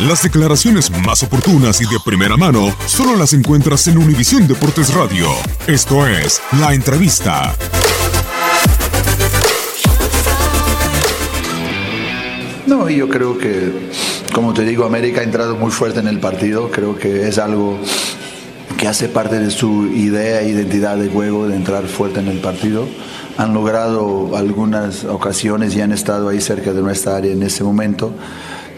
Las declaraciones más oportunas y de primera mano solo las encuentras en Univisión Deportes Radio. Esto es La Entrevista. No, yo creo que, como te digo, América ha entrado muy fuerte en el partido. Creo que es algo hace parte de su idea e identidad de juego de entrar fuerte en el partido han logrado algunas ocasiones y han estado ahí cerca de nuestra área en ese momento.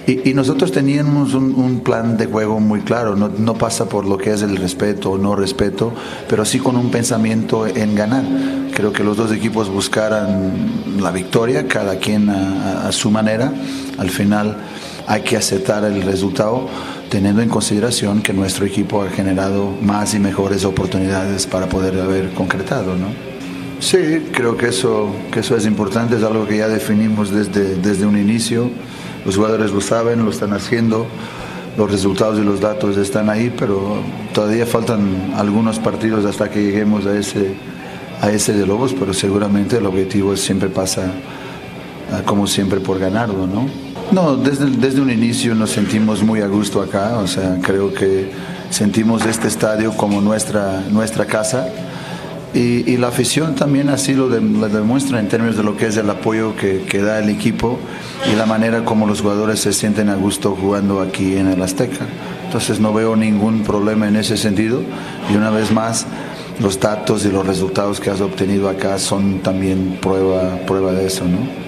Y, nosotros teníamos un, plan de juego muy claro, no, no, pasa por lo que es el respeto o no respeto, pero sí con un pensamiento en ganar. Creo que los dos equipos buscaran la victoria, cada quien a, a su manera. Al final hay que aceptar el resultado teniendo en consideración que nuestro equipo ha generado más y mejores oportunidades para poder haber concretado. ¿no? Sí, creo que eso, que eso es importante, es algo que ya definimos desde, desde un inicio. Los jugadores lo saben, lo están haciendo, los resultados y los datos están ahí, pero todavía faltan algunos partidos hasta que lleguemos a ese, a ese de Lobos, pero seguramente el objetivo siempre pasa, como siempre, por ganarlo, ¿no? No, desde, desde un inicio nos sentimos muy a gusto acá, o sea, creo que sentimos este estadio como nuestra, nuestra casa y, la afición también así lo, demuestra en términos de lo que es el apoyo que, que, da el equipo y la manera como los jugadores se sienten a gusto jugando aquí en el Azteca. Entonces no veo ningún problema en ese sentido y una vez más los datos y los resultados que has obtenido acá son también prueba, prueba de eso, ¿no?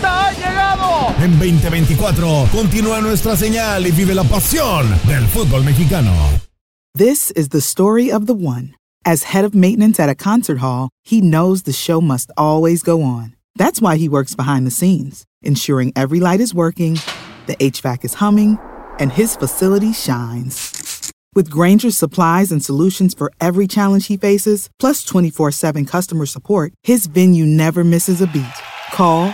ha En 2024, continúa nuestra señal y vive la pasión del fútbol mexicano. This is the story of the one. As head of maintenance at a concert hall, he knows the show must always go on. That's why he works behind the scenes, ensuring every light is working, the HVAC is humming, and his facility shines. With Granger's supplies and solutions for every challenge he faces, plus 24 7 customer support, his venue never misses a beat. Call